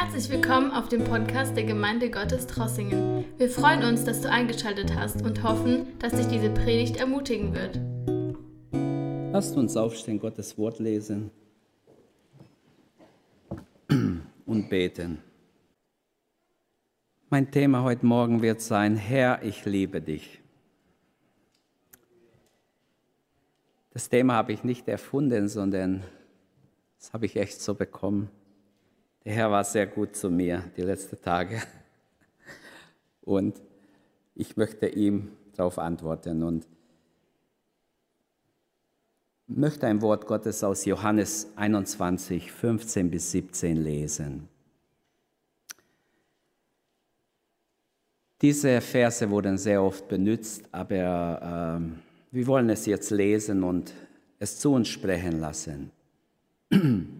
Herzlich willkommen auf dem Podcast der Gemeinde Gottes Trossingen. Wir freuen uns, dass du eingeschaltet hast und hoffen, dass dich diese Predigt ermutigen wird. Lasst uns aufstehen, Gottes Wort lesen und beten. Mein Thema heute Morgen wird sein, Herr, ich liebe dich. Das Thema habe ich nicht erfunden, sondern das habe ich echt so bekommen. Der Herr war sehr gut zu mir die letzten Tage. Und ich möchte ihm darauf antworten und möchte ein Wort Gottes aus Johannes 21, 15 bis 17 lesen. Diese Verse wurden sehr oft benutzt, aber äh, wir wollen es jetzt lesen und es zu uns sprechen lassen.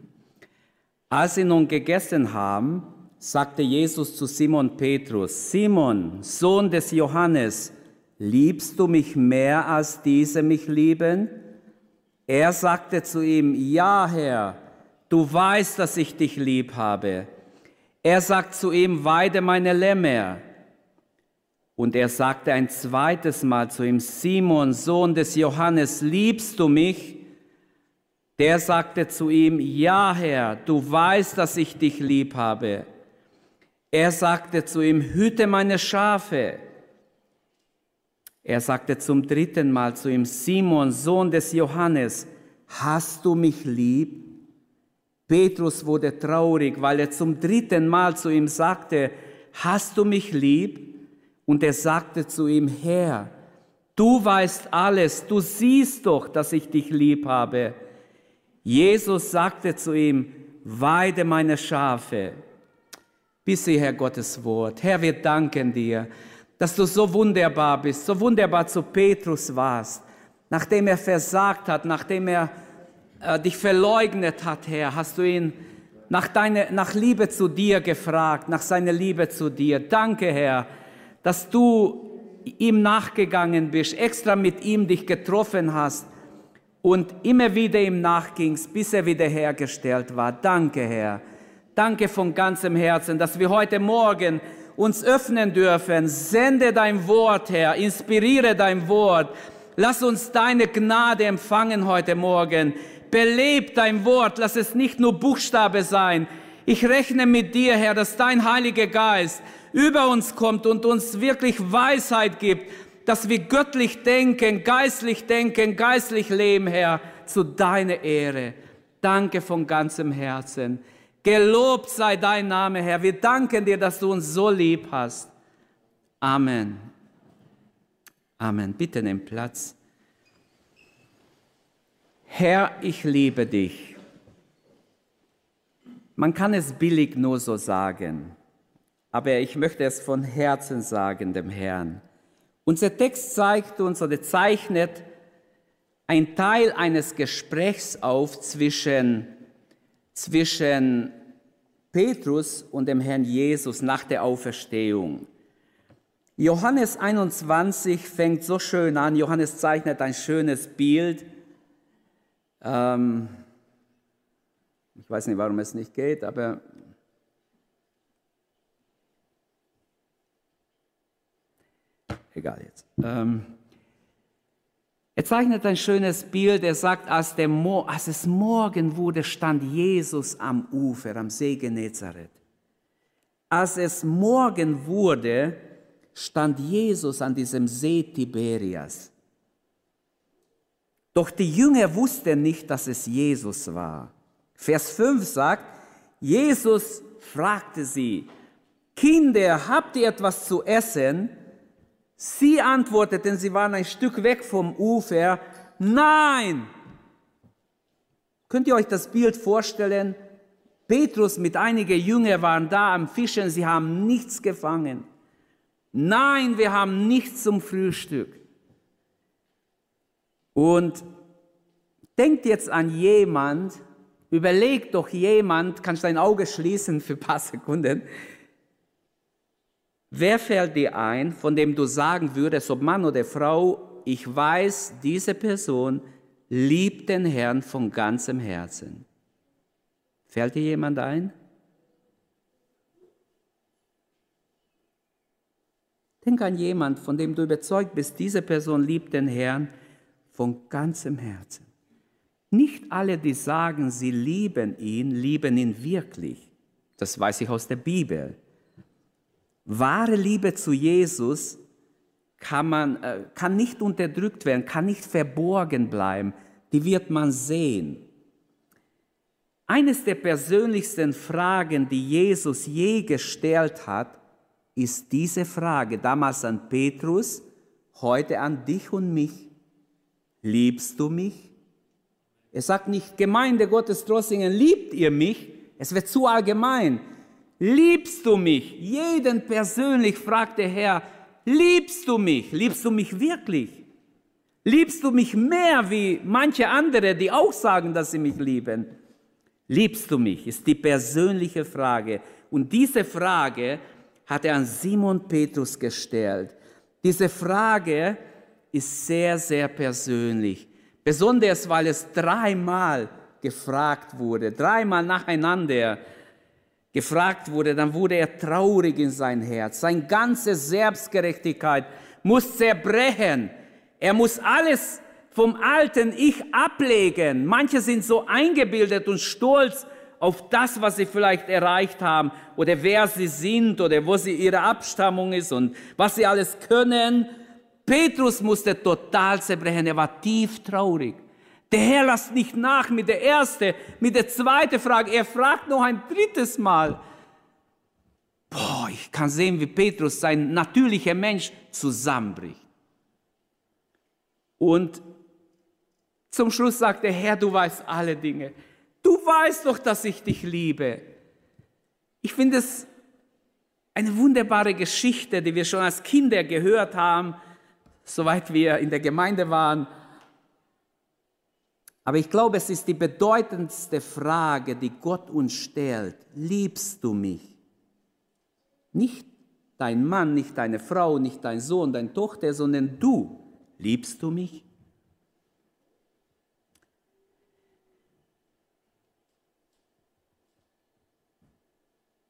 Als sie nun gegessen haben, sagte Jesus zu Simon Petrus, Simon, Sohn des Johannes, liebst du mich mehr als diese mich lieben? Er sagte zu ihm, ja Herr, du weißt, dass ich dich lieb habe. Er sagt zu ihm, weide meine Lämmer. Und er sagte ein zweites Mal zu ihm, Simon, Sohn des Johannes, liebst du mich? Der sagte zu ihm, ja Herr, du weißt, dass ich dich lieb habe. Er sagte zu ihm, hüte meine Schafe. Er sagte zum dritten Mal zu ihm, Simon, Sohn des Johannes, hast du mich lieb? Petrus wurde traurig, weil er zum dritten Mal zu ihm sagte, hast du mich lieb? Und er sagte zu ihm, Herr, du weißt alles, du siehst doch, dass ich dich lieb habe. Jesus sagte zu ihm, weide meine Schafe. Bis Herr Gottes Wort. Herr, wir danken dir, dass du so wunderbar bist, so wunderbar zu Petrus warst. Nachdem er versagt hat, nachdem er äh, dich verleugnet hat, Herr, hast du ihn nach, deine, nach Liebe zu dir gefragt, nach seiner Liebe zu dir. Danke, Herr, dass du ihm nachgegangen bist, extra mit ihm dich getroffen hast und immer wieder ihm nachgingst, bis er wiederhergestellt war. Danke, Herr. Danke von ganzem Herzen, dass wir heute Morgen uns öffnen dürfen. Sende dein Wort, Herr. Inspiriere dein Wort. Lass uns deine Gnade empfangen heute Morgen. Beleb dein Wort. Lass es nicht nur Buchstabe sein. Ich rechne mit dir, Herr, dass dein Heiliger Geist über uns kommt und uns wirklich Weisheit gibt, dass wir göttlich denken, geistlich denken, geistlich leben, Herr, zu deiner Ehre. Danke von ganzem Herzen. Gelobt sei dein Name, Herr. Wir danken dir, dass du uns so lieb hast. Amen. Amen. Bitte nimm Platz. Herr, ich liebe dich. Man kann es billig nur so sagen, aber ich möchte es von Herzen sagen dem Herrn. Unser Text zeigt uns oder zeichnet ein Teil eines Gesprächs auf zwischen, zwischen Petrus und dem Herrn Jesus nach der Auferstehung. Johannes 21 fängt so schön an. Johannes zeichnet ein schönes Bild. Ähm, ich weiß nicht, warum es nicht geht, aber egal jetzt. Ähm, er zeichnet ein schönes Bild. Er sagt, als, der Mo als es Morgen wurde, stand Jesus am Ufer, am See Genezareth. Als es Morgen wurde, stand Jesus an diesem See Tiberias. Doch die Jünger wussten nicht, dass es Jesus war. Vers 5 sagt, Jesus fragte sie, Kinder, habt ihr etwas zu essen? Sie antworteten, sie waren ein Stück weg vom Ufer, nein. Könnt ihr euch das Bild vorstellen? Petrus mit einigen Jüngern waren da am Fischen, sie haben nichts gefangen. Nein, wir haben nichts zum Frühstück. Und denkt jetzt an jemand, überlegt doch jemand, kannst dein Auge schließen für ein paar Sekunden, Wer fällt dir ein, von dem du sagen würdest, ob Mann oder Frau, ich weiß, diese Person liebt den Herrn von ganzem Herzen? Fällt dir jemand ein? Denk an jemand, von dem du überzeugt bist, diese Person liebt den Herrn von ganzem Herzen. Nicht alle, die sagen, sie lieben ihn, lieben ihn wirklich. Das weiß ich aus der Bibel. Wahre Liebe zu Jesus kann, man, äh, kann nicht unterdrückt werden, kann nicht verborgen bleiben. Die wird man sehen. Eines der persönlichsten Fragen, die Jesus je gestellt hat, ist diese Frage, damals an Petrus, heute an dich und mich. Liebst du mich? Er sagt nicht, Gemeinde Gottes Trossingen, liebt ihr mich? Es wird zu allgemein. Liebst du mich? Jeden persönlich fragt der Herr, liebst du mich? Liebst du mich wirklich? Liebst du mich mehr wie manche andere, die auch sagen, dass sie mich lieben? Liebst du mich? Ist die persönliche Frage. Und diese Frage hat er an Simon Petrus gestellt. Diese Frage ist sehr, sehr persönlich. Besonders, weil es dreimal gefragt wurde, dreimal nacheinander gefragt wurde, dann wurde er traurig in sein Herz. Seine ganze Selbstgerechtigkeit muss zerbrechen. Er muss alles vom alten Ich ablegen. Manche sind so eingebildet und stolz auf das, was sie vielleicht erreicht haben oder wer sie sind oder wo sie ihre Abstammung ist und was sie alles können. Petrus musste total zerbrechen. Er war tief traurig. Der Herr lässt nicht nach mit der ersten, mit der zweiten Frage. Er fragt noch ein drittes Mal. Boah, ich kann sehen, wie Petrus, sein natürlicher Mensch, zusammenbricht. Und zum Schluss sagt der Herr, du weißt alle Dinge. Du weißt doch, dass ich dich liebe. Ich finde es eine wunderbare Geschichte, die wir schon als Kinder gehört haben, soweit wir in der Gemeinde waren. Aber ich glaube, es ist die bedeutendste Frage, die Gott uns stellt. Liebst du mich? Nicht dein Mann, nicht deine Frau, nicht dein Sohn, deine Tochter, sondern du. Liebst du mich?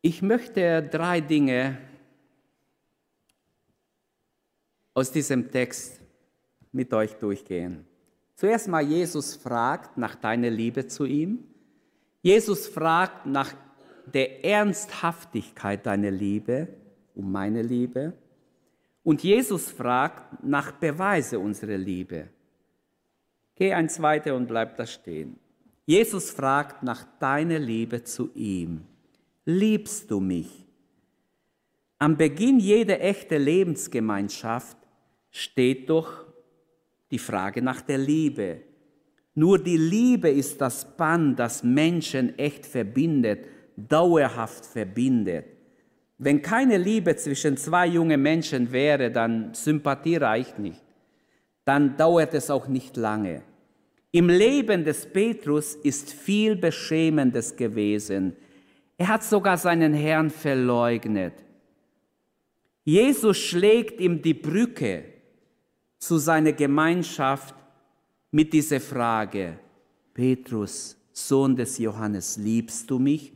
Ich möchte drei Dinge aus diesem Text mit euch durchgehen. Zuerst mal, Jesus fragt nach deiner Liebe zu ihm. Jesus fragt nach der Ernsthaftigkeit deiner Liebe, um meine Liebe. Und Jesus fragt nach Beweise unserer Liebe. Geh ein zweiter und bleib da stehen. Jesus fragt nach deiner Liebe zu ihm liebst du mich? Am Beginn jeder echten Lebensgemeinschaft steht doch die Frage nach der Liebe. Nur die Liebe ist das Band, das Menschen echt verbindet, dauerhaft verbindet. Wenn keine Liebe zwischen zwei jungen Menschen wäre, dann Sympathie reicht nicht. Dann dauert es auch nicht lange. Im Leben des Petrus ist viel Beschämendes gewesen. Er hat sogar seinen Herrn verleugnet. Jesus schlägt ihm die Brücke zu seiner Gemeinschaft mit dieser Frage, Petrus, Sohn des Johannes, liebst du mich?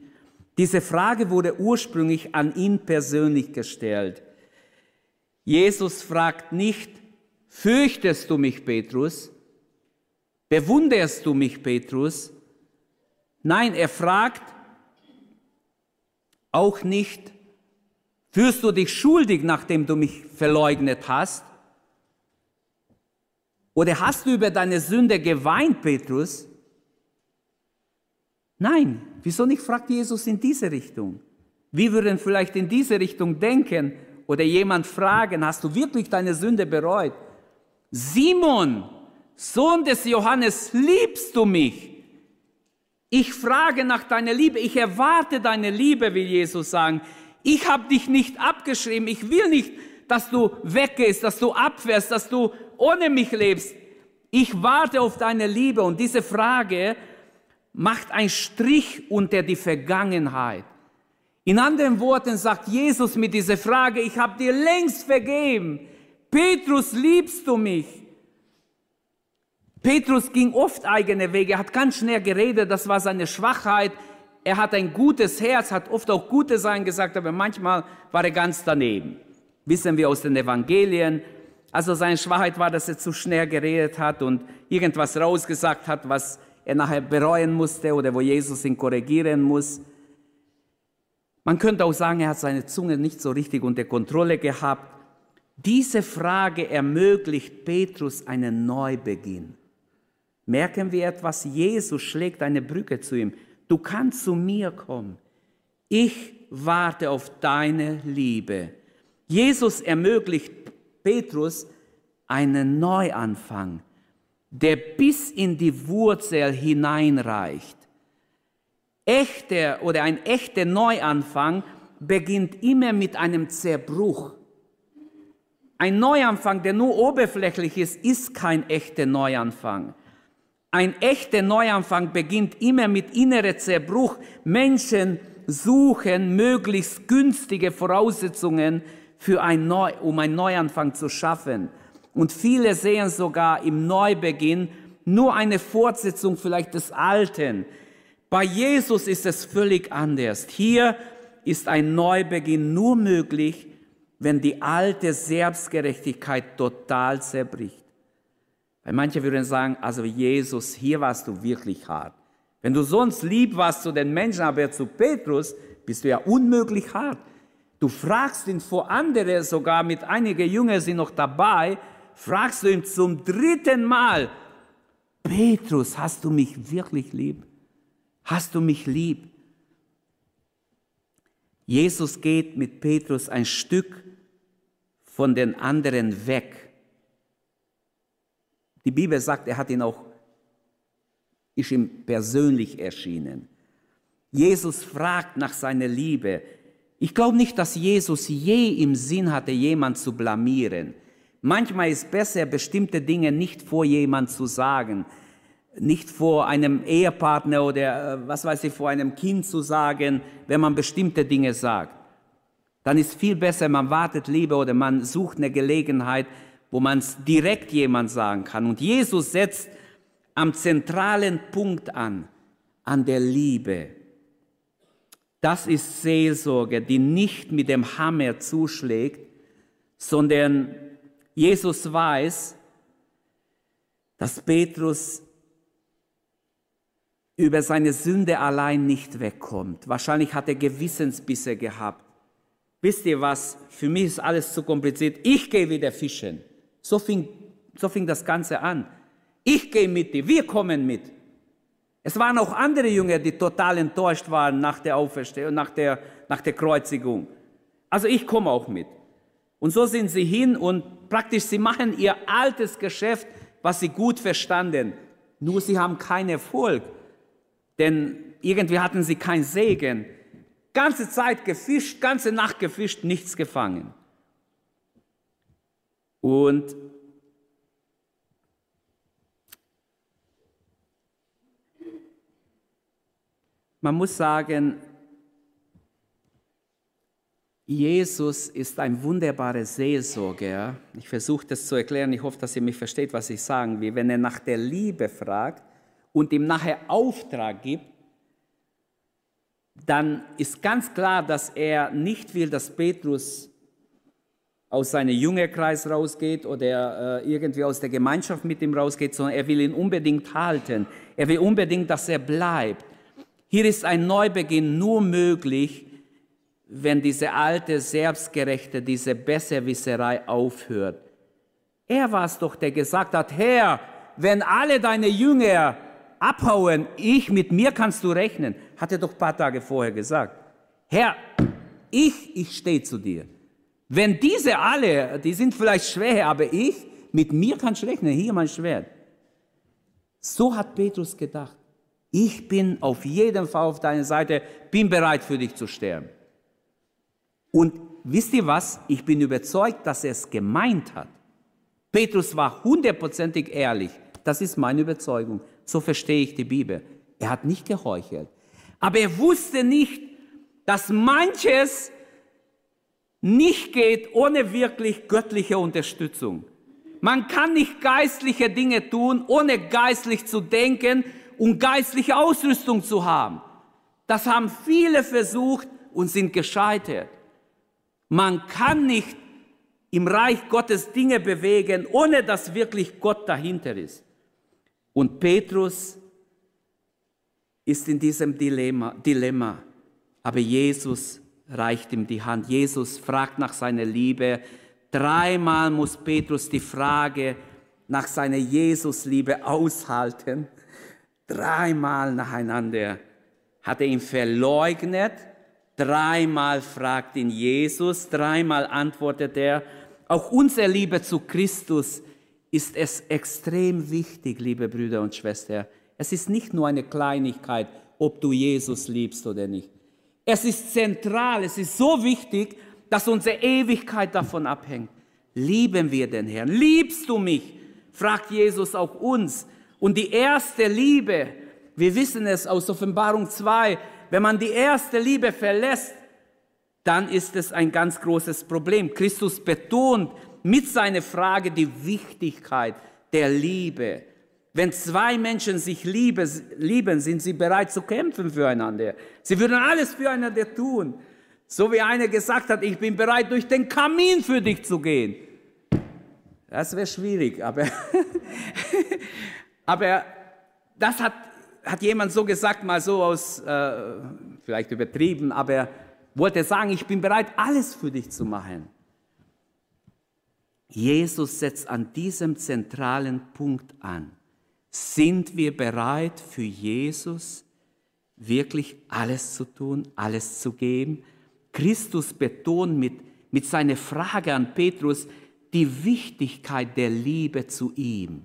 Diese Frage wurde ursprünglich an ihn persönlich gestellt. Jesus fragt nicht, fürchtest du mich, Petrus? Bewunderst du mich, Petrus? Nein, er fragt, auch nicht, fühlst du dich schuldig, nachdem du mich verleugnet hast? Oder hast du über deine Sünde geweint, Petrus? Nein, wieso nicht, fragt Jesus in diese Richtung. Wir würden vielleicht in diese Richtung denken oder jemand fragen, hast du wirklich deine Sünde bereut? Simon, Sohn des Johannes, liebst du mich? Ich frage nach deiner Liebe, ich erwarte deine Liebe, will Jesus sagen. Ich habe dich nicht abgeschrieben, ich will nicht, dass du weggehst, dass du abfährst, dass du ohne mich lebst. Ich warte auf deine Liebe und diese Frage macht einen Strich unter die Vergangenheit. In anderen Worten sagt Jesus mit dieser Frage, ich habe dir längst vergeben. Petrus, liebst du mich? Petrus ging oft eigene Wege, hat ganz schnell geredet, das war seine Schwachheit. Er hat ein gutes Herz, hat oft auch gute Sachen gesagt, aber manchmal war er ganz daneben. wissen wir aus den Evangelien. Also seine Schwachheit war, dass er zu schnell geredet hat und irgendwas rausgesagt hat, was er nachher bereuen musste oder wo Jesus ihn korrigieren muss. Man könnte auch sagen, er hat seine Zunge nicht so richtig unter Kontrolle gehabt. Diese Frage ermöglicht Petrus einen Neubeginn. Merken wir etwas? Jesus schlägt eine Brücke zu ihm. Du kannst zu mir kommen. Ich warte auf deine Liebe. Jesus ermöglicht Petrus einen Neuanfang, der bis in die Wurzel hineinreicht. Echter oder ein echter Neuanfang beginnt immer mit einem Zerbruch. Ein Neuanfang, der nur oberflächlich ist, ist kein echter Neuanfang. Ein echter Neuanfang beginnt immer mit innerer Zerbruch. Menschen suchen möglichst günstige Voraussetzungen für ein Neu, um einen Neuanfang zu schaffen. Und viele sehen sogar im Neubeginn nur eine Fortsetzung vielleicht des Alten. Bei Jesus ist es völlig anders. Hier ist ein Neubeginn nur möglich, wenn die alte Selbstgerechtigkeit total zerbricht. Weil manche würden sagen, also Jesus, hier warst du wirklich hart. Wenn du sonst lieb warst zu den Menschen, aber zu Petrus, bist du ja unmöglich hart. Du fragst ihn vor andere, sogar mit einigen Jünger sind noch dabei, fragst du ihn zum dritten Mal, Petrus, hast du mich wirklich lieb? Hast du mich lieb? Jesus geht mit Petrus ein Stück von den anderen weg. Die Bibel sagt, er hat ihn auch, ist ihm persönlich erschienen. Jesus fragt nach seiner Liebe. Ich glaube nicht, dass Jesus je im Sinn hatte, jemand zu blamieren. Manchmal ist es besser, bestimmte Dinge nicht vor jemand zu sagen, nicht vor einem Ehepartner oder äh, was weiß ich, vor einem Kind zu sagen, wenn man bestimmte Dinge sagt dann ist viel besser, man wartet lieber oder man sucht eine Gelegenheit, wo man es direkt jemand sagen kann. Und Jesus setzt am zentralen Punkt an, an der Liebe. Das ist Seelsorge, die nicht mit dem Hammer zuschlägt, sondern Jesus weiß, dass Petrus über seine Sünde allein nicht wegkommt. Wahrscheinlich hat er Gewissensbisse gehabt. Wisst ihr was? Für mich ist alles zu kompliziert. Ich gehe wieder fischen. So fing, so fing das Ganze an. Ich gehe mit dir, wir kommen mit. Es waren auch andere Jünger, die total enttäuscht waren nach der Auferstehung, nach der, nach der Kreuzigung. Also ich komme auch mit. Und so sind sie hin und praktisch, sie machen ihr altes Geschäft, was sie gut verstanden. Nur sie haben keinen Erfolg, denn irgendwie hatten sie keinen Segen. Ganze Zeit gefischt, ganze Nacht gefischt, nichts gefangen. Und man muss sagen, Jesus ist ein wunderbarer Seelsorger. Ich versuche das zu erklären. Ich hoffe, dass ihr mich versteht, was ich sagen will. Wenn er nach der Liebe fragt und ihm nachher Auftrag gibt, dann ist ganz klar, dass er nicht will, dass Petrus aus seinem Jüngerkreis rausgeht oder äh, irgendwie aus der Gemeinschaft mit ihm rausgeht, sondern er will ihn unbedingt halten. Er will unbedingt, dass er bleibt. Hier ist ein Neubeginn nur möglich, wenn diese alte Selbstgerechte, diese Besserwisserei aufhört. Er war es doch, der gesagt hat, Herr, wenn alle deine Jünger abhauen, ich, mit mir kannst du rechnen, hat er doch ein paar Tage vorher gesagt. Herr, ich, ich stehe zu dir. Wenn diese alle, die sind vielleicht schwer, aber ich, mit mir kannst du rechnen, hier mein Schwert. So hat Petrus gedacht. Ich bin auf jeden Fall auf deiner Seite, bin bereit für dich zu sterben. Und wisst ihr was? Ich bin überzeugt, dass er es gemeint hat. Petrus war hundertprozentig ehrlich. Das ist meine Überzeugung. So verstehe ich die Bibel. Er hat nicht geheuchelt. Aber er wusste nicht, dass manches nicht geht ohne wirklich göttliche Unterstützung. Man kann nicht geistliche Dinge tun, ohne geistlich zu denken und geistliche Ausrüstung zu haben. Das haben viele versucht und sind gescheitert. Man kann nicht im Reich Gottes Dinge bewegen, ohne dass wirklich Gott dahinter ist. Und Petrus ist in diesem Dilemma, Dilemma. Aber Jesus reicht ihm die Hand. Jesus fragt nach seiner Liebe. Dreimal muss Petrus die Frage nach seiner Jesusliebe aushalten. Dreimal nacheinander hat er ihn verleugnet. Dreimal fragt ihn Jesus. Dreimal antwortet er. Auch unsere Liebe zu Christus ist es extrem wichtig, liebe Brüder und Schwestern. Es ist nicht nur eine Kleinigkeit, ob du Jesus liebst oder nicht. Es ist zentral, es ist so wichtig, dass unsere Ewigkeit davon abhängt. Lieben wir den Herrn? Liebst du mich? fragt Jesus auch uns. Und die erste Liebe, wir wissen es aus Offenbarung 2, wenn man die erste Liebe verlässt, dann ist es ein ganz großes Problem. Christus betont mit seiner Frage die Wichtigkeit der Liebe. Wenn zwei Menschen sich liebe, lieben, sind sie bereit zu kämpfen füreinander. Sie würden alles füreinander tun. So wie einer gesagt hat, ich bin bereit, durch den Kamin für dich zu gehen. Das wäre schwierig, aber, aber das hat, hat jemand so gesagt, mal so aus, äh, vielleicht übertrieben, aber wollte sagen, ich bin bereit, alles für dich zu machen. Jesus setzt an diesem zentralen Punkt an. Sind wir bereit für Jesus wirklich alles zu tun, alles zu geben? Christus betont mit, mit seiner Frage an Petrus die Wichtigkeit der Liebe zu ihm.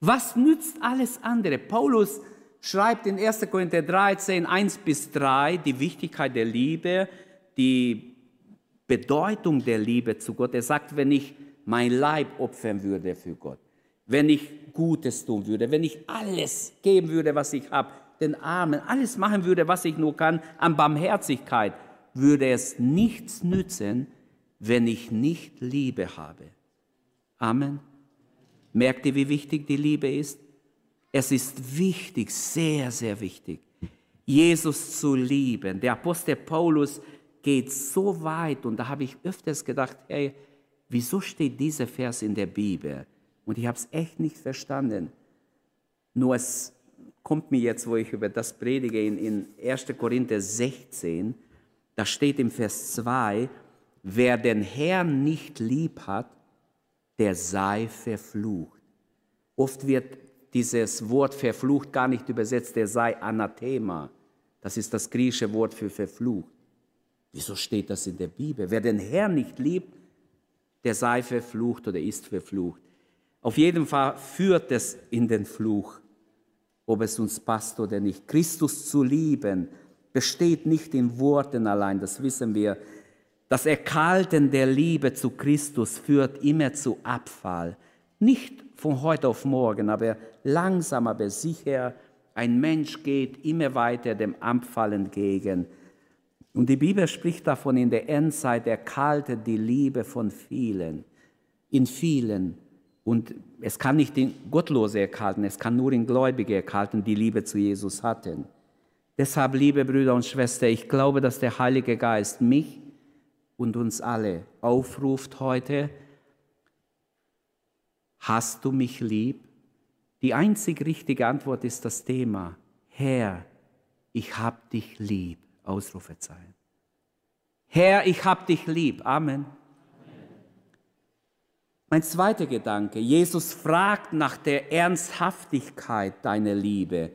Was nützt alles andere? Paulus schreibt in 1. Korinther 13, 1 bis 3 die Wichtigkeit der Liebe, die Bedeutung der Liebe zu Gott. Er sagt, wenn ich mein Leib opfern würde für Gott, wenn ich Gutes tun würde, wenn ich alles geben würde, was ich habe, den Armen, alles machen würde, was ich nur kann, an Barmherzigkeit, würde es nichts nützen, wenn ich nicht Liebe habe. Amen. Merkt ihr, wie wichtig die Liebe ist? Es ist wichtig, sehr, sehr wichtig, Jesus zu lieben. Der Apostel Paulus geht so weit und da habe ich öfters gedacht, hey, wieso steht dieser Vers in der Bibel? Und ich habe es echt nicht verstanden. Nur es kommt mir jetzt, wo ich über das predige, in, in 1. Korinther 16, da steht im Vers 2, wer den Herrn nicht lieb hat, der sei verflucht. Oft wird dieses Wort verflucht gar nicht übersetzt, der sei anathema. Das ist das griechische Wort für verflucht. Wieso steht das in der Bibel? Wer den Herrn nicht liebt, der sei verflucht oder ist verflucht. Auf jeden Fall führt es in den Fluch, ob es uns passt oder nicht. Christus zu lieben besteht nicht in Worten allein, das wissen wir. Das Erkalten der Liebe zu Christus führt immer zu Abfall. Nicht von heute auf morgen, aber langsam, aber sicher. Ein Mensch geht immer weiter dem Abfall entgegen. Und die Bibel spricht davon, in der Endzeit erkaltet die Liebe von vielen, in vielen. Und es kann nicht in Gottlose erkalten, es kann nur in Gläubige erkalten, die Liebe zu Jesus hatten. Deshalb, liebe Brüder und Schwestern, ich glaube, dass der Heilige Geist mich und uns alle aufruft heute, hast du mich lieb? Die einzig richtige Antwort ist das Thema, Herr, ich hab dich lieb. Ausrufezeichen. Herr, ich hab dich lieb. Amen. Mein zweiter Gedanke, Jesus fragt nach der Ernsthaftigkeit deiner Liebe.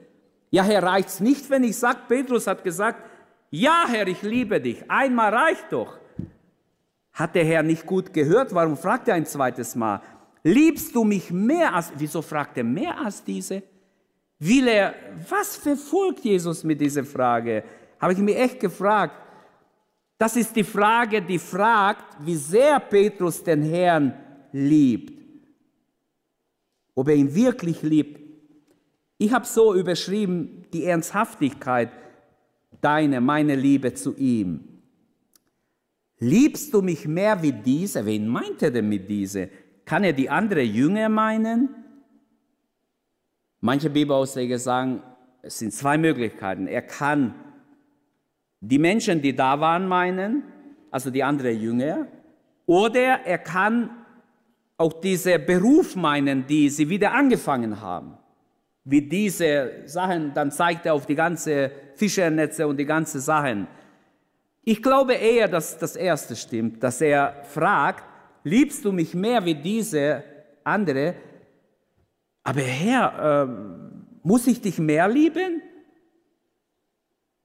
Ja, Herr, reicht's nicht, wenn ich sage, Petrus hat gesagt, ja, Herr, ich liebe dich. Einmal reicht doch. Hat der Herr nicht gut gehört? Warum fragt er ein zweites Mal? Liebst du mich mehr als, wieso fragt er mehr als diese? Will er, was verfolgt Jesus mit dieser Frage? Habe ich mich echt gefragt. Das ist die Frage, die fragt, wie sehr Petrus den Herrn liebt. Ob er ihn wirklich liebt. Ich habe so überschrieben, die Ernsthaftigkeit deine, meine Liebe zu ihm. Liebst du mich mehr wie diese? Wen meint er denn mit diese? Kann er die andere Jünger meinen? Manche Bibelausleger sagen, es sind zwei Möglichkeiten. Er kann die Menschen, die da waren, meinen, also die anderen Jünger, Oder er kann auch diese Beruf meinen, die sie wieder angefangen haben. Wie diese Sachen, dann zeigt er auf die ganze Fischernetze und die ganze Sachen. Ich glaube eher, dass das erste stimmt, dass er fragt, liebst du mich mehr wie diese andere? Aber Herr, äh, muss ich dich mehr lieben?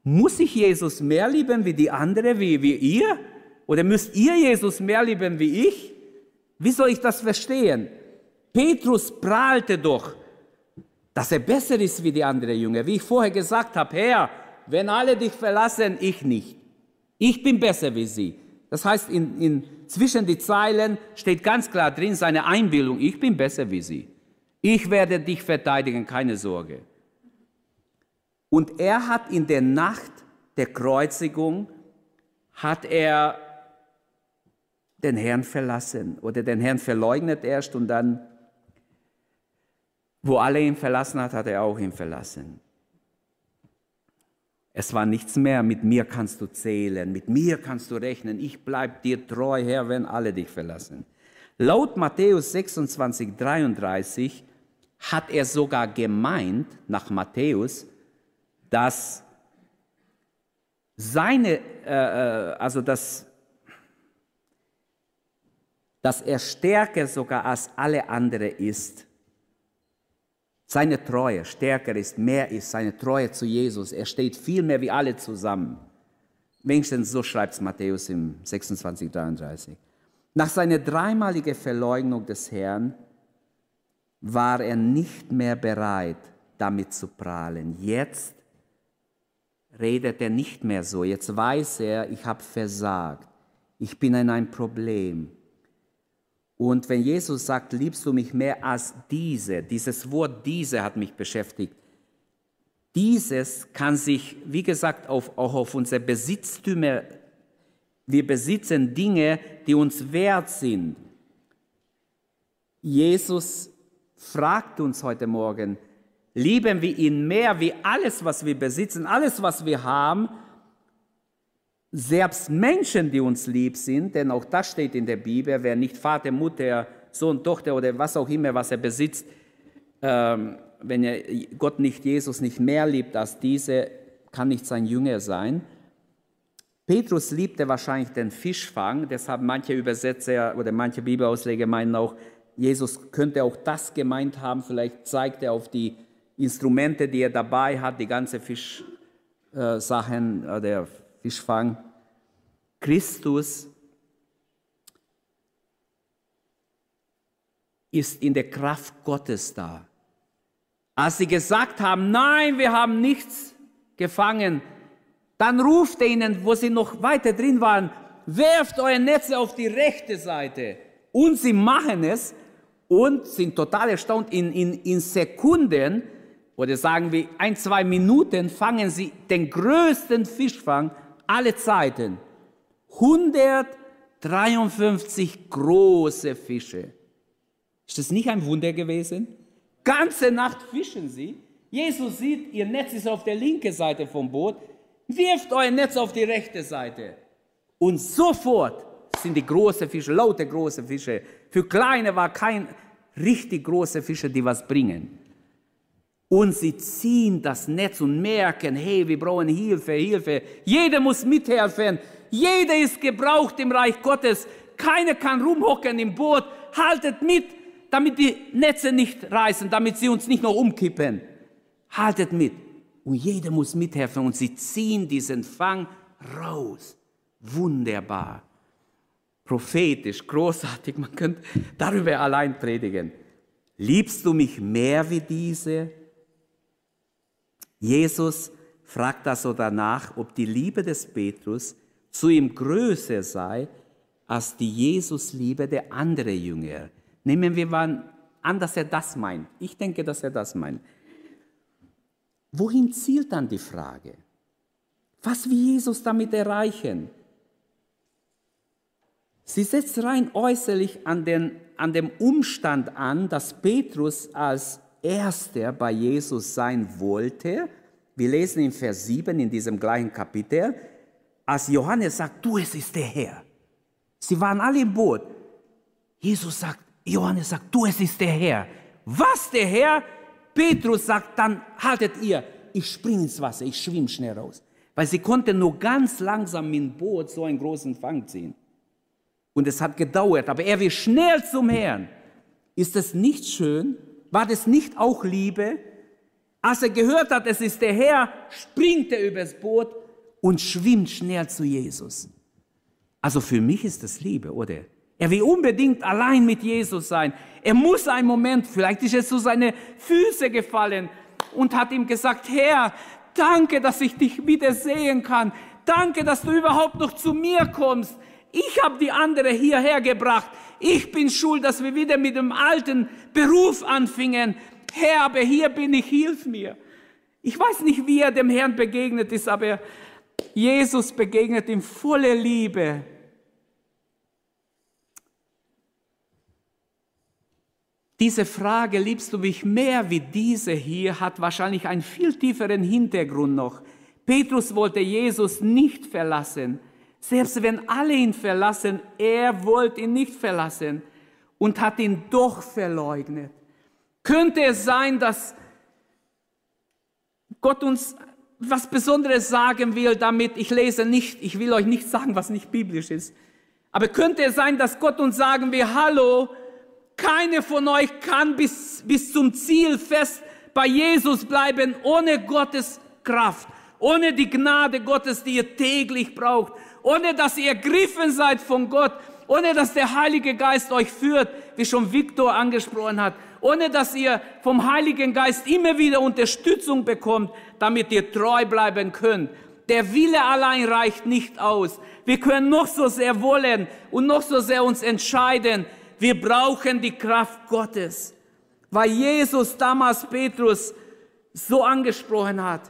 Muss ich Jesus mehr lieben wie die andere, wie, wie ihr? Oder müsst ihr Jesus mehr lieben wie ich? Wie soll ich das verstehen? Petrus prahlte doch, dass er besser ist wie die anderen Jünger. Wie ich vorher gesagt habe, Herr, wenn alle dich verlassen, ich nicht. Ich bin besser wie sie. Das heißt, in, in, zwischen die Zeilen steht ganz klar drin seine Einbildung, ich bin besser wie sie. Ich werde dich verteidigen, keine Sorge. Und er hat in der Nacht der Kreuzigung, hat er den Herrn verlassen oder den Herrn verleugnet erst und dann, wo alle ihn verlassen hat, hat er auch ihn verlassen. Es war nichts mehr, mit mir kannst du zählen, mit mir kannst du rechnen, ich bleib dir treu, Herr, wenn alle dich verlassen. Laut Matthäus 26, 33 hat er sogar gemeint, nach Matthäus, dass seine, äh, äh, also dass, dass er stärker sogar als alle anderen ist. Seine Treue stärker ist, mehr ist, seine Treue zu Jesus. Er steht viel mehr wie alle zusammen. Wenigstens so schreibt es Matthäus im 26, 33. Nach seiner dreimaligen Verleugnung des Herrn war er nicht mehr bereit, damit zu prahlen. Jetzt redet er nicht mehr so. Jetzt weiß er, ich habe versagt. Ich bin in ein Problem. Und wenn Jesus sagt, liebst du mich mehr als diese, dieses Wort diese hat mich beschäftigt. Dieses kann sich, wie gesagt, auf, auch auf unsere Besitztümer, wir besitzen Dinge, die uns wert sind. Jesus fragt uns heute Morgen, lieben wir ihn mehr wie alles, was wir besitzen, alles, was wir haben, selbst Menschen, die uns lieb sind, denn auch das steht in der Bibel, wer nicht Vater, Mutter, Sohn, Tochter oder was auch immer, was er besitzt, ähm, wenn er Gott nicht, Jesus nicht mehr liebt als diese, kann nicht sein Jünger sein. Petrus liebte wahrscheinlich den Fischfang, deshalb manche Übersetzer oder manche Bibelausleger meinen auch, Jesus könnte auch das gemeint haben, vielleicht zeigt er auf die Instrumente, die er dabei hat, die ganze Fischsachen, äh, der Fischfang. Christus ist in der Kraft Gottes da. Als sie gesagt haben, nein, wir haben nichts gefangen, dann ruft er ihnen, wo sie noch weiter drin waren, werft eure Netze auf die rechte Seite. Und sie machen es und sind total erstaunt. In, in, in Sekunden oder sagen wir ein, zwei Minuten fangen sie den größten Fischfang aller Zeiten. 153 große Fische. Ist das nicht ein Wunder gewesen? Ganze Nacht fischen sie. Jesus sieht, ihr Netz ist auf der linken Seite vom Boot. Wirft euer Netz auf die rechte Seite. Und sofort sind die großen Fische, laute große Fische. Für kleine war kein richtig große Fische, die was bringen. Und sie ziehen das Netz und merken, hey, wir brauchen Hilfe, Hilfe. Jeder muss mithelfen. Jeder ist gebraucht im Reich Gottes. Keiner kann rumhocken im Boot. Haltet mit, damit die Netze nicht reißen, damit sie uns nicht noch umkippen. Haltet mit. Und jeder muss mithelfen und sie ziehen diesen Fang raus. Wunderbar prophetisch, großartig, man könnte darüber allein predigen. Liebst du mich mehr wie diese? Jesus fragt also danach, ob die Liebe des Petrus zu ihm größer sei als die Jesusliebe der anderen Jünger. Nehmen wir mal an, dass er das meint. Ich denke, dass er das meint. Wohin zielt dann die Frage? Was will Jesus damit erreichen? Sie setzt rein äußerlich an, den, an dem Umstand an, dass Petrus als erster bei Jesus sein wollte. Wir lesen in Vers 7 in diesem gleichen Kapitel, als Johannes sagt, du, es ist der Herr. Sie waren alle im Boot. Jesus sagt, Johannes sagt, du, es ist der Herr. Was, der Herr? Petrus sagt, dann haltet ihr, ich springe ins Wasser, ich schwimme schnell raus. Weil sie konnte nur ganz langsam mit dem Boot so einen großen Fang ziehen. Und es hat gedauert, aber er will schnell zum Herrn. Ist das nicht schön? War das nicht auch Liebe? Als er gehört hat, es ist der Herr, springt er übers Boot und schwimmt schnell zu Jesus. Also für mich ist das Liebe, oder? Er will unbedingt allein mit Jesus sein. Er muss einen Moment, vielleicht ist es zu seine Füße gefallen und hat ihm gesagt, Herr, danke, dass ich dich wieder sehen kann. Danke, dass du überhaupt noch zu mir kommst. Ich habe die andere hierher gebracht. Ich bin schuld, dass wir wieder mit dem alten Beruf anfingen. Herr, aber hier bin ich, hilf mir. Ich weiß nicht, wie er dem Herrn begegnet ist, aber Jesus begegnet ihm voller Liebe. Diese Frage, liebst du mich mehr wie diese hier, hat wahrscheinlich einen viel tieferen Hintergrund noch. Petrus wollte Jesus nicht verlassen. Selbst wenn alle ihn verlassen, er wollte ihn nicht verlassen und hat ihn doch verleugnet. Könnte es sein, dass Gott uns was Besonderes sagen will damit, ich lese nicht, ich will euch nicht sagen, was nicht biblisch ist, aber könnte es sein, dass Gott uns sagen will, hallo, keine von euch kann bis, bis zum Ziel fest bei Jesus bleiben ohne Gottes Kraft, ohne die Gnade Gottes, die ihr täglich braucht, ohne dass ihr ergriffen seid von Gott, ohne dass der Heilige Geist euch führt, wie schon Viktor angesprochen hat, ohne dass ihr vom Heiligen Geist immer wieder Unterstützung bekommt, damit ihr treu bleiben könnt. Der Wille allein reicht nicht aus. Wir können noch so sehr wollen und noch so sehr uns entscheiden, wir brauchen die Kraft Gottes. Weil Jesus damals Petrus so angesprochen hat,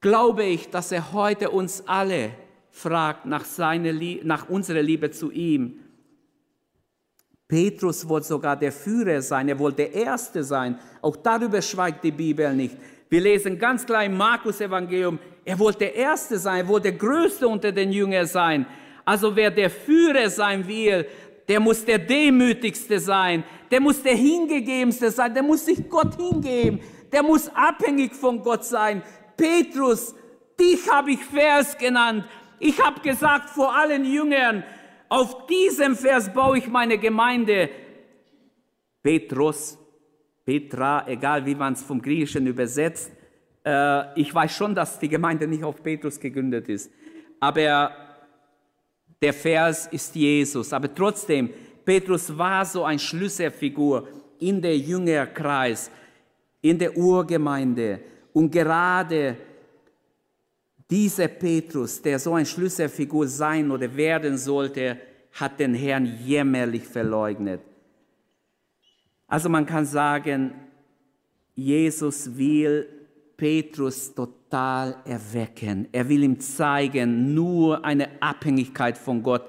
glaube ich, dass er heute uns alle fragt nach, seiner, nach unserer Liebe zu ihm. Petrus wollte sogar der Führer sein, er wollte der Erste sein. Auch darüber schweigt die Bibel nicht. Wir lesen ganz klar im Markus Evangelium, er wollte der Erste sein, er wollte der Größte unter den Jüngern sein. Also wer der Führer sein will, der muss der Demütigste sein, der muss der Hingegebenste sein, der muss sich Gott hingeben, der muss abhängig von Gott sein. Petrus, dich habe ich Vers genannt. Ich habe gesagt vor allen Jüngern, auf diesem Vers baue ich meine Gemeinde. Petrus, Petra, egal wie man es vom Griechischen übersetzt, äh, ich weiß schon, dass die Gemeinde nicht auf Petrus gegründet ist. Aber der Vers ist Jesus. Aber trotzdem, Petrus war so ein Schlüsselfigur in der Jüngerkreis, in der Urgemeinde. Und gerade dieser Petrus, der so ein Schlüsselfigur sein oder werden sollte, hat den Herrn jämmerlich verleugnet. Also man kann sagen, Jesus will Petrus total erwecken. Er will ihm zeigen, nur eine Abhängigkeit von Gott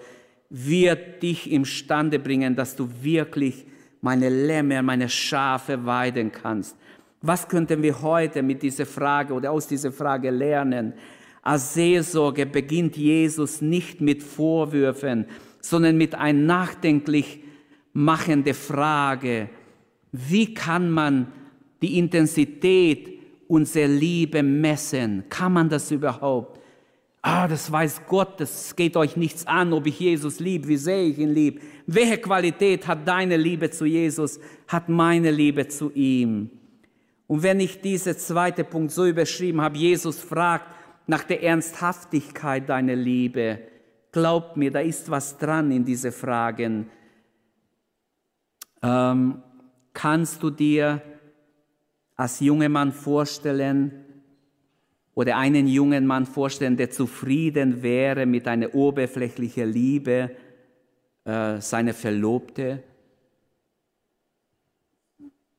wird dich imstande bringen, dass du wirklich meine Lämmer, meine Schafe weiden kannst. Was könnten wir heute mit dieser Frage oder aus dieser Frage lernen? Als Seelsorge beginnt Jesus nicht mit Vorwürfen, sondern mit einer nachdenklich machenden Frage. Wie kann man die Intensität unsere Liebe messen? Kann man das überhaupt? Ah, das weiß Gott, das geht euch nichts an, ob ich Jesus liebe, wie sehr ich ihn liebe. Welche Qualität hat deine Liebe zu Jesus, hat meine Liebe zu ihm? Und wenn ich diesen zweiten Punkt so überschrieben habe, Jesus fragt nach der Ernsthaftigkeit deiner Liebe, glaubt mir, da ist was dran in diese Fragen. Ähm, kannst du dir als junger Mann vorstellen oder einen jungen Mann vorstellen, der zufrieden wäre mit einer oberflächlichen Liebe äh, seiner Verlobte?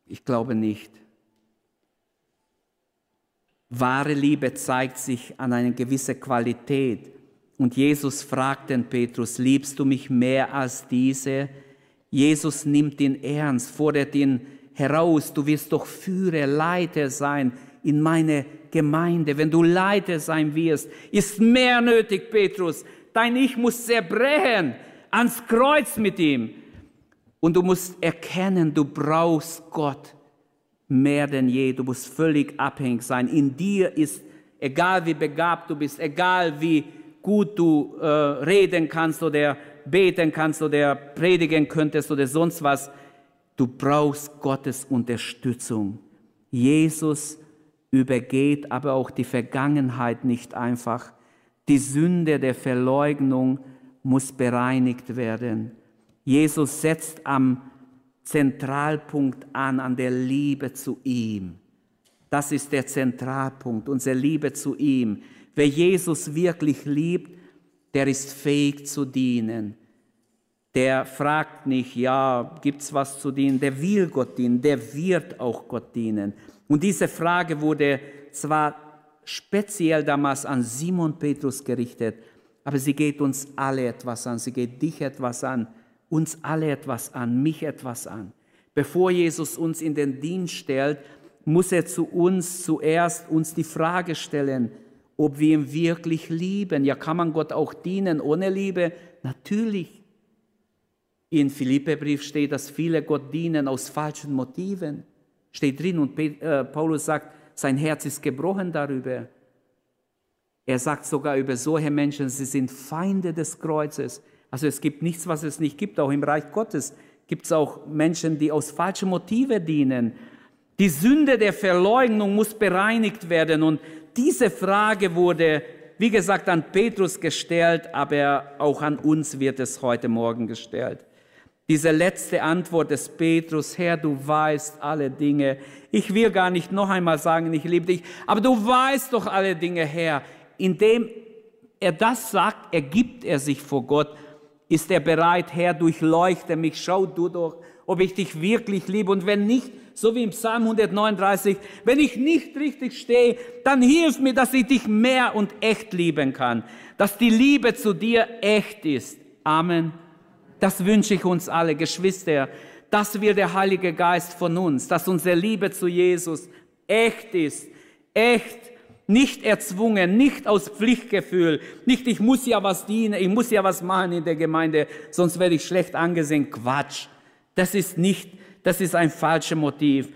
Ich glaube nicht. Wahre Liebe zeigt sich an einer gewissen Qualität. Und Jesus fragt den Petrus, liebst du mich mehr als diese? Jesus nimmt ihn ernst, fordert ihn heraus, du wirst doch Führer, Leiter sein in meine Gemeinde. Wenn du Leiter sein wirst, ist mehr nötig, Petrus, Dein Ich muss zerbrechen ans Kreuz mit ihm. Und du musst erkennen, du brauchst Gott mehr denn je. Du musst völlig abhängig sein. In dir ist, egal wie begabt du bist, egal wie gut du äh, reden kannst oder beten kannst oder predigen könntest oder sonst was, du brauchst Gottes Unterstützung. Jesus übergeht aber auch die Vergangenheit nicht einfach. Die Sünde der Verleugnung muss bereinigt werden. Jesus setzt am Zentralpunkt an, an der Liebe zu ihm. Das ist der Zentralpunkt, unsere Liebe zu ihm. Wer Jesus wirklich liebt, der ist fähig zu dienen. Der fragt nicht, ja, gibt's was zu dienen? Der will Gott dienen, der wird auch Gott dienen. Und diese Frage wurde zwar speziell damals an Simon Petrus gerichtet, aber sie geht uns alle etwas an, sie geht dich etwas an, uns alle etwas an, mich etwas an. Bevor Jesus uns in den Dienst stellt, muss er zu uns zuerst uns die Frage stellen, ob wir ihn wirklich lieben. Ja, kann man Gott auch dienen ohne Liebe? Natürlich. In Philippebrief steht, dass viele Gott dienen aus falschen Motiven. Steht drin und äh, Paulus sagt, sein Herz ist gebrochen darüber. Er sagt sogar über solche Menschen, sie sind Feinde des Kreuzes. Also es gibt nichts, was es nicht gibt. Auch im Reich Gottes gibt es auch Menschen, die aus falschen Motiven dienen. Die Sünde der Verleugnung muss bereinigt werden. Und diese Frage wurde, wie gesagt, an Petrus gestellt, aber auch an uns wird es heute Morgen gestellt. Diese letzte Antwort des Petrus, Herr, du weißt alle Dinge. Ich will gar nicht noch einmal sagen, ich liebe dich, aber du weißt doch alle Dinge, Herr indem er das sagt, ergibt er sich vor Gott, ist er bereit, Herr, durchleuchte mich, schau du doch, ob ich dich wirklich liebe. Und wenn nicht, so wie im Psalm 139, wenn ich nicht richtig stehe, dann hilf mir, dass ich dich mehr und echt lieben kann, dass die Liebe zu dir echt ist. Amen. Das wünsche ich uns alle, Geschwister. Das will der Heilige Geist von uns, dass unsere Liebe zu Jesus echt ist, echt nicht erzwungen, nicht aus Pflichtgefühl, nicht ich muss ja was dienen, ich muss ja was machen in der Gemeinde, sonst werde ich schlecht angesehen. Quatsch. Das ist nicht, das ist ein falsches Motiv.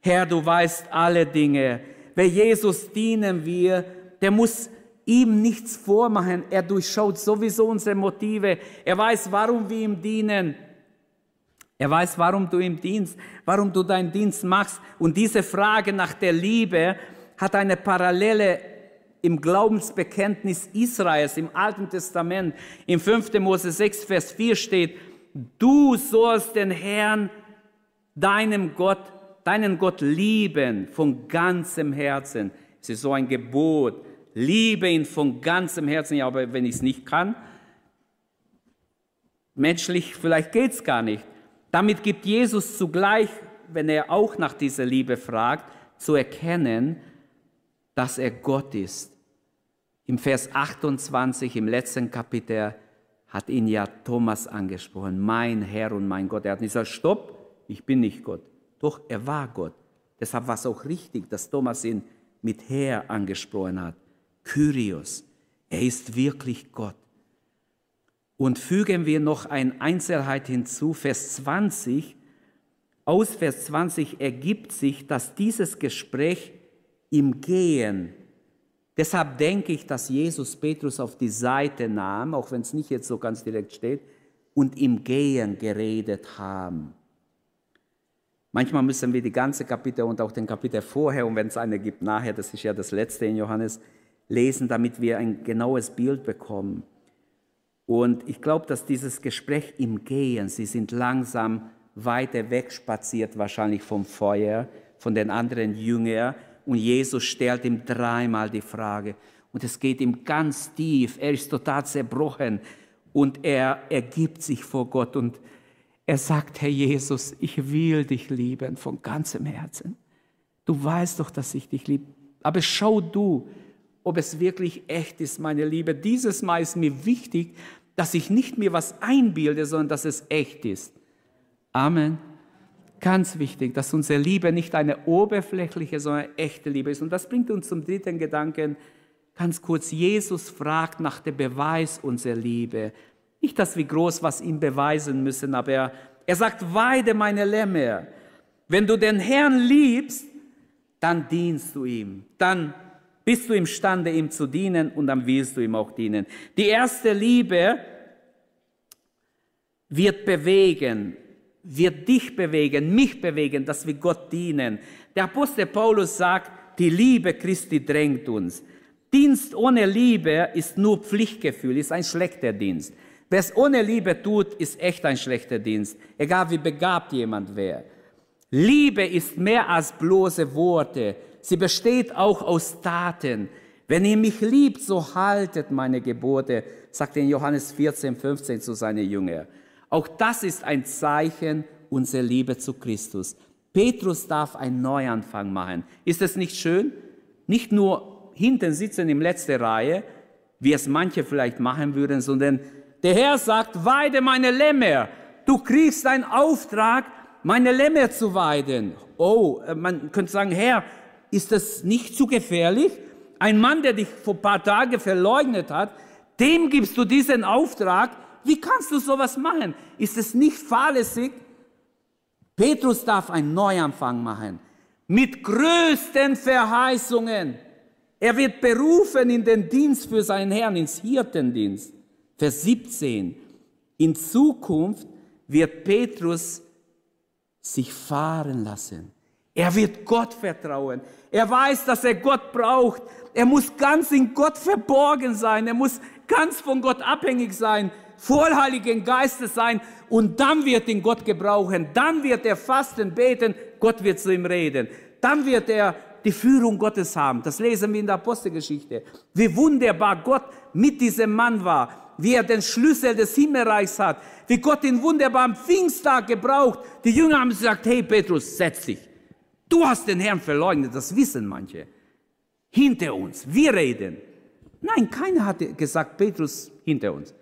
Herr, du weißt alle Dinge. Wer Jesus dienen wir, der muss ihm nichts vormachen. Er durchschaut sowieso unsere Motive. Er weiß, warum wir ihm dienen. Er weiß, warum du ihm dienst, warum du deinen Dienst machst. Und diese Frage nach der Liebe, hat eine Parallele im Glaubensbekenntnis Israels im Alten Testament. Im 5. Mose 6, Vers 4 steht, du sollst den Herrn, deinem Gott, deinen Gott lieben von ganzem Herzen. Es ist so ein Gebot. Liebe ihn von ganzem Herzen. Ja, aber wenn ich es nicht kann, menschlich vielleicht geht es gar nicht. Damit gibt Jesus zugleich, wenn er auch nach dieser Liebe fragt, zu erkennen, dass er Gott ist. Im Vers 28 im letzten Kapitel hat ihn ja Thomas angesprochen, mein Herr und mein Gott. Er hat nicht gesagt, stopp, ich bin nicht Gott. Doch, er war Gott. Deshalb war es auch richtig, dass Thomas ihn mit Herr angesprochen hat. Kyrios, er ist wirklich Gott. Und fügen wir noch eine Einzelheit hinzu, Vers 20. Aus Vers 20 ergibt sich, dass dieses Gespräch im Gehen. Deshalb denke ich, dass Jesus Petrus auf die Seite nahm, auch wenn es nicht jetzt so ganz direkt steht, und im Gehen geredet haben. Manchmal müssen wir die ganze Kapitel und auch den Kapitel vorher und wenn es eine gibt nachher, das ist ja das letzte in Johannes, lesen, damit wir ein genaues Bild bekommen. Und ich glaube, dass dieses Gespräch im Gehen, sie sind langsam weiter weg spaziert, wahrscheinlich vom Feuer, von den anderen Jüngern, und Jesus stellt ihm dreimal die Frage. Und es geht ihm ganz tief. Er ist total zerbrochen. Und er ergibt sich vor Gott. Und er sagt, Herr Jesus, ich will dich lieben von ganzem Herzen. Du weißt doch, dass ich dich liebe. Aber schau du, ob es wirklich echt ist, meine Liebe. Dieses Mal ist mir wichtig, dass ich nicht mir was einbilde, sondern dass es echt ist. Amen. Ganz wichtig, dass unsere Liebe nicht eine oberflächliche, sondern echte Liebe ist. Und das bringt uns zum dritten Gedanken. Ganz kurz, Jesus fragt nach dem Beweis unserer Liebe. Nicht, dass wir groß was ihm beweisen müssen, aber er, er sagt, weide meine Lämmer. Wenn du den Herrn liebst, dann dienst du ihm. Dann bist du imstande, ihm zu dienen und dann willst du ihm auch dienen. Die erste Liebe wird bewegen, wird dich bewegen, mich bewegen, dass wir Gott dienen. Der Apostel Paulus sagt, die Liebe Christi drängt uns. Dienst ohne Liebe ist nur Pflichtgefühl, ist ein schlechter Dienst. Wer es ohne Liebe tut, ist echt ein schlechter Dienst, egal wie begabt jemand wäre. Liebe ist mehr als bloße Worte. Sie besteht auch aus Taten. Wenn ihr mich liebt, so haltet meine Gebote, sagt in Johannes 14, 15 zu seinen Jüngern. Auch das ist ein Zeichen unserer Liebe zu Christus. Petrus darf einen Neuanfang machen. Ist es nicht schön? Nicht nur hinten sitzen in letzter Reihe, wie es manche vielleicht machen würden, sondern der Herr sagt, weide meine Lämmer. Du kriegst einen Auftrag, meine Lämmer zu weiden. Oh, äh, man könnte sagen, Herr, ist das nicht zu gefährlich? Ein Mann, der dich vor ein paar Tagen verleugnet hat, dem gibst du diesen Auftrag. Wie kannst du sowas machen? Ist es nicht fahrlässig? Petrus darf einen Neuanfang machen. Mit größten Verheißungen. Er wird berufen in den Dienst für seinen Herrn, ins Hirtendienst. Vers 17. In Zukunft wird Petrus sich fahren lassen. Er wird Gott vertrauen. Er weiß, dass er Gott braucht. Er muss ganz in Gott verborgen sein. Er muss ganz von Gott abhängig sein, voll Heiligen Geistes sein. Und dann wird ihn Gott gebrauchen. Dann wird er fasten, beten. Gott wird zu ihm reden. Dann wird er die Führung Gottes haben. Das lesen wir in der Apostelgeschichte. Wie wunderbar Gott mit diesem Mann war. Wie er den Schlüssel des Himmelreichs hat wie Gott ihn wunderbar am Pfingsttag gebraucht. Die Jünger haben gesagt, hey Petrus, setz dich. Du hast den Herrn verleugnet, das wissen manche. Hinter uns, wir reden. Nein, keiner hat gesagt, Petrus hinter uns.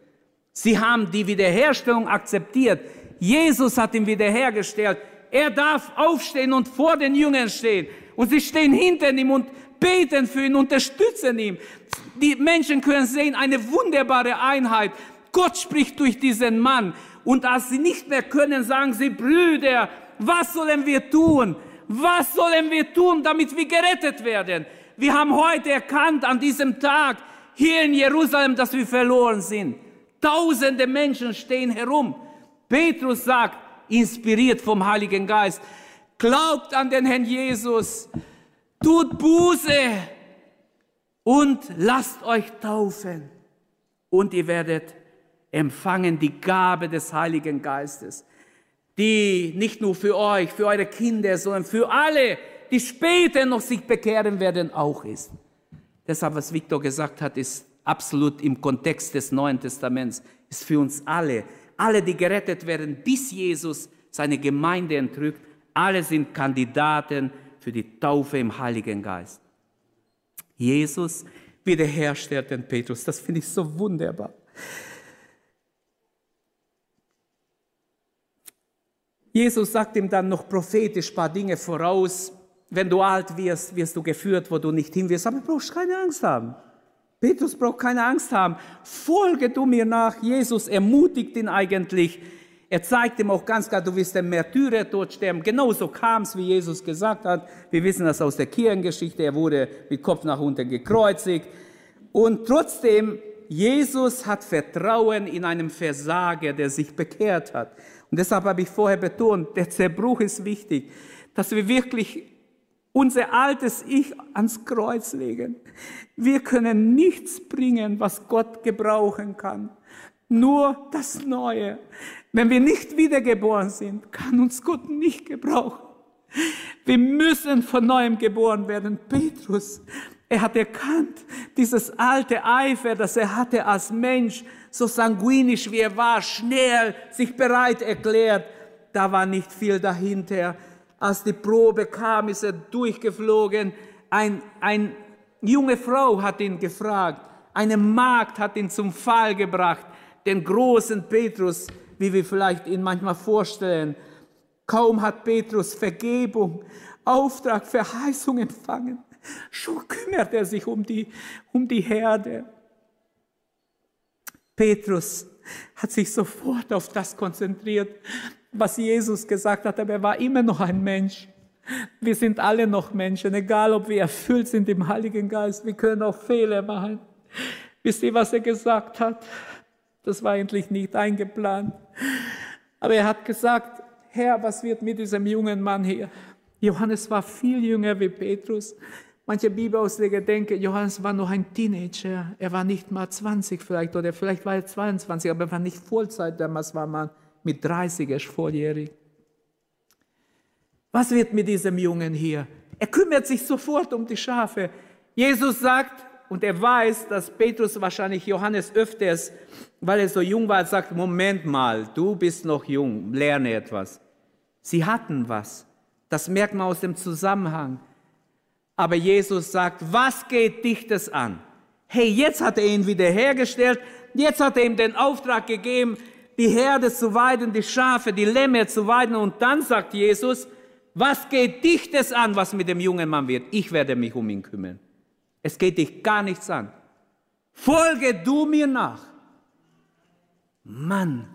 Sie haben die Wiederherstellung akzeptiert. Jesus hat ihn wiederhergestellt. Er darf aufstehen und vor den Jüngern stehen. Und sie stehen hinter ihm und beten für ihn, unterstützen ihn. Die Menschen können sehen, eine wunderbare Einheit. Gott spricht durch diesen Mann. Und als sie nicht mehr können, sagen sie, Brüder, was sollen wir tun? Was sollen wir tun, damit wir gerettet werden? Wir haben heute erkannt an diesem Tag hier in Jerusalem, dass wir verloren sind. Tausende Menschen stehen herum. Petrus sagt, inspiriert vom Heiligen Geist, glaubt an den Herrn Jesus, tut Buße und lasst euch taufen und ihr werdet empfangen die Gabe des Heiligen Geistes, die nicht nur für euch, für eure Kinder, sondern für alle, die später noch sich bekehren werden, auch ist. Deshalb, was Viktor gesagt hat, ist absolut im Kontext des Neuen Testaments, ist für uns alle, alle, die gerettet werden, bis Jesus seine Gemeinde entrückt, alle sind Kandidaten für die Taufe im Heiligen Geist. Jesus wiederherstellt den Petrus, das finde ich so wunderbar. Jesus sagt ihm dann noch prophetisch ein paar Dinge voraus. Wenn du alt wirst, wirst du geführt, wo du nicht hin wirst. Aber du brauchst keine Angst haben. Petrus braucht keine Angst haben. Folge du mir nach. Jesus ermutigt ihn eigentlich. Er zeigt ihm auch ganz klar, du wirst den Märtyrertod sterben. Genauso kam es, wie Jesus gesagt hat. Wir wissen das aus der Kirchengeschichte. Er wurde mit Kopf nach unten gekreuzigt. Und trotzdem, Jesus hat Vertrauen in einem Versager, der sich bekehrt hat. Und deshalb habe ich vorher betont, der Zerbruch ist wichtig, dass wir wirklich unser altes Ich ans Kreuz legen. Wir können nichts bringen, was Gott gebrauchen kann. Nur das Neue. Wenn wir nicht wiedergeboren sind, kann uns Gott nicht gebrauchen. Wir müssen von neuem geboren werden. Petrus, er hat erkannt, dieses alte Eifer, das er hatte als Mensch, so sanguinisch wie er war, schnell sich bereit erklärt. Da war nicht viel dahinter. Als die Probe kam, ist er durchgeflogen. Ein, ein junge Frau hat ihn gefragt. Eine Magd hat ihn zum Fall gebracht. Den großen Petrus, wie wir vielleicht ihn manchmal vorstellen. Kaum hat Petrus Vergebung, Auftrag, Verheißung empfangen So kümmert er sich um die, um die Herde. Petrus hat sich sofort auf das konzentriert, was Jesus gesagt hat, aber er war immer noch ein Mensch. Wir sind alle noch Menschen, egal ob wir erfüllt sind im Heiligen Geist, wir können auch Fehler machen. Wisst ihr, was er gesagt hat? Das war eigentlich nicht eingeplant. Aber er hat gesagt, Herr, was wird mit diesem jungen Mann hier? Johannes war viel jünger wie Petrus. Manche Bibelausleger denken, Johannes war noch ein Teenager. Er war nicht mal 20 vielleicht oder vielleicht war er 22, aber er war nicht Vollzeit. Damals war man mit 30 erst volljährig. Was wird mit diesem Jungen hier? Er kümmert sich sofort um die Schafe. Jesus sagt, und er weiß, dass Petrus wahrscheinlich Johannes öfters, weil er so jung war, sagt, Moment mal, du bist noch jung, lerne etwas. Sie hatten was. Das merkt man aus dem Zusammenhang. Aber Jesus sagt, was geht dich das an? Hey, jetzt hat er ihn wiederhergestellt, jetzt hat er ihm den Auftrag gegeben, die Herde zu weiden, die Schafe, die Lämmer zu weiden. Und dann sagt Jesus, was geht dich das an, was mit dem jungen Mann wird? Ich werde mich um ihn kümmern. Es geht dich gar nichts an. Folge du mir nach. Mann,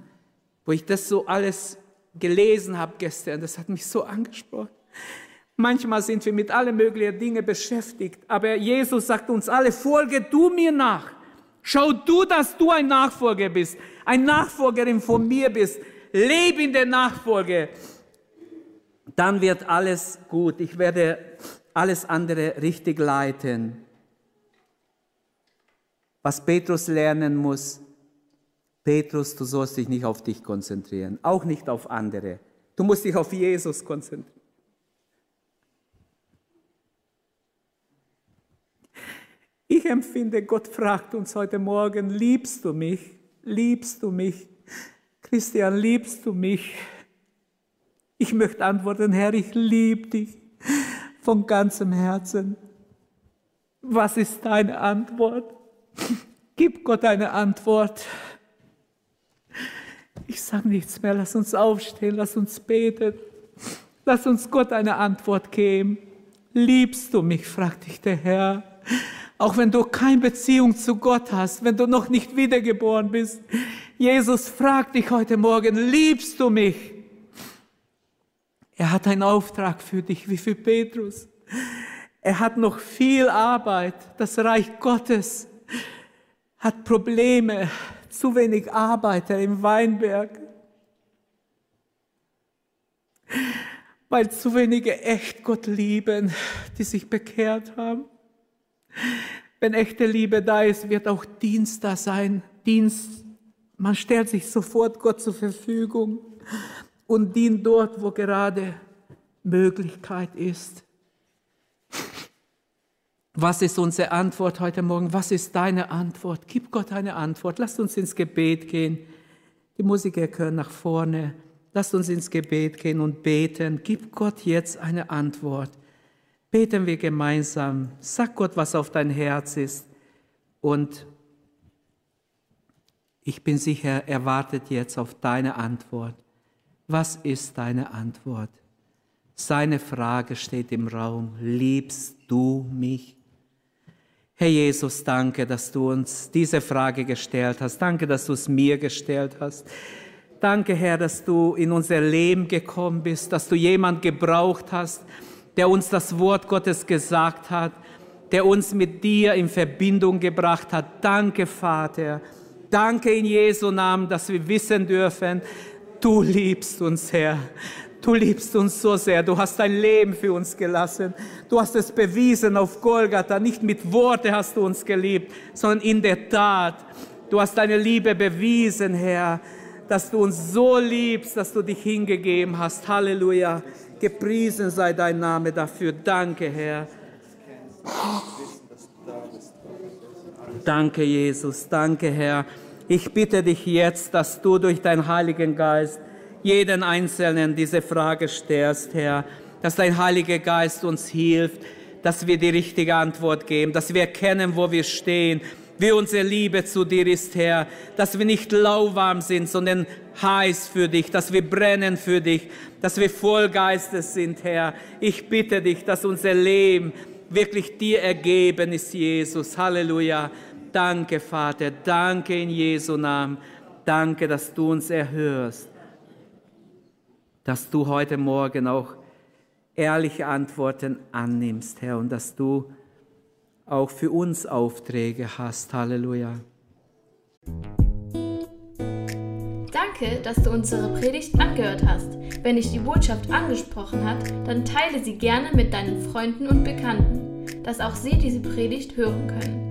wo ich das so alles gelesen habe gestern, das hat mich so angesprochen. Manchmal sind wir mit allen möglichen Dingen beschäftigt, aber Jesus sagt uns alle, folge du mir nach. Schau du, dass du ein Nachfolger bist, ein Nachfolgerin von mir bist. Lebe in der Nachfolge. Dann wird alles gut. Ich werde alles andere richtig leiten. Was Petrus lernen muss, Petrus, du sollst dich nicht auf dich konzentrieren, auch nicht auf andere. Du musst dich auf Jesus konzentrieren. Ich empfinde, Gott fragt uns heute Morgen, liebst du mich? Liebst du mich? Christian, liebst du mich? Ich möchte antworten, Herr, ich liebe dich von ganzem Herzen. Was ist deine Antwort? Gib Gott eine Antwort. Ich sage nichts mehr, lass uns aufstehen, lass uns beten. Lass uns Gott eine Antwort geben. Liebst du mich, fragt dich der Herr. Auch wenn du keine Beziehung zu Gott hast, wenn du noch nicht wiedergeboren bist. Jesus fragt dich heute Morgen, liebst du mich? Er hat einen Auftrag für dich, wie für Petrus. Er hat noch viel Arbeit. Das Reich Gottes hat Probleme zu wenig Arbeiter im Weinberg, weil zu wenige echt Gott lieben, die sich bekehrt haben. Wenn echte Liebe da ist, wird auch Dienst da sein. Dienst, man stellt sich sofort Gott zur Verfügung und dient dort, wo gerade Möglichkeit ist. Was ist unsere Antwort heute Morgen? Was ist deine Antwort? Gib Gott eine Antwort. Lasst uns ins Gebet gehen. Die Musiker können nach vorne. Lasst uns ins Gebet gehen und beten. Gib Gott jetzt eine Antwort. Beten wir gemeinsam. Sag Gott, was auf dein Herz ist. Und ich bin sicher, er wartet jetzt auf deine Antwort. Was ist deine Antwort? Seine Frage steht im Raum. Liebst du mich? Herr Jesus, danke, dass du uns diese Frage gestellt hast. Danke, dass du es mir gestellt hast. Danke, Herr, dass du in unser Leben gekommen bist, dass du jemand gebraucht hast, der uns das Wort Gottes gesagt hat, der uns mit dir in Verbindung gebracht hat. Danke, Vater. Danke in Jesu Namen, dass wir wissen dürfen, du liebst uns, Herr. Du liebst uns so sehr. Du hast dein Leben für uns gelassen. Du hast es bewiesen auf Golgatha. Nicht mit Worte hast du uns geliebt, sondern in der Tat. Du hast deine Liebe bewiesen, Herr, dass du uns so liebst, dass du dich hingegeben hast. Halleluja. Gepriesen sei dein Name dafür. Danke, Herr. Danke, Jesus. Danke, Herr. Ich bitte dich jetzt, dass du durch deinen Heiligen Geist jeden Einzelnen diese Frage stellst, Herr, dass dein Heiliger Geist uns hilft, dass wir die richtige Antwort geben, dass wir erkennen, wo wir stehen, wie unsere Liebe zu dir ist, Herr, dass wir nicht lauwarm sind, sondern heiß für dich, dass wir brennen für dich, dass wir voll Geistes sind, Herr. Ich bitte dich, dass unser Leben wirklich dir ergeben ist, Jesus. Halleluja. Danke, Vater. Danke in Jesu Namen. Danke, dass du uns erhörst. Dass du heute Morgen auch ehrliche Antworten annimmst, Herr, und dass du auch für uns Aufträge hast. Halleluja. Danke, dass du unsere Predigt angehört hast. Wenn dich die Botschaft angesprochen hat, dann teile sie gerne mit deinen Freunden und Bekannten, dass auch sie diese Predigt hören können.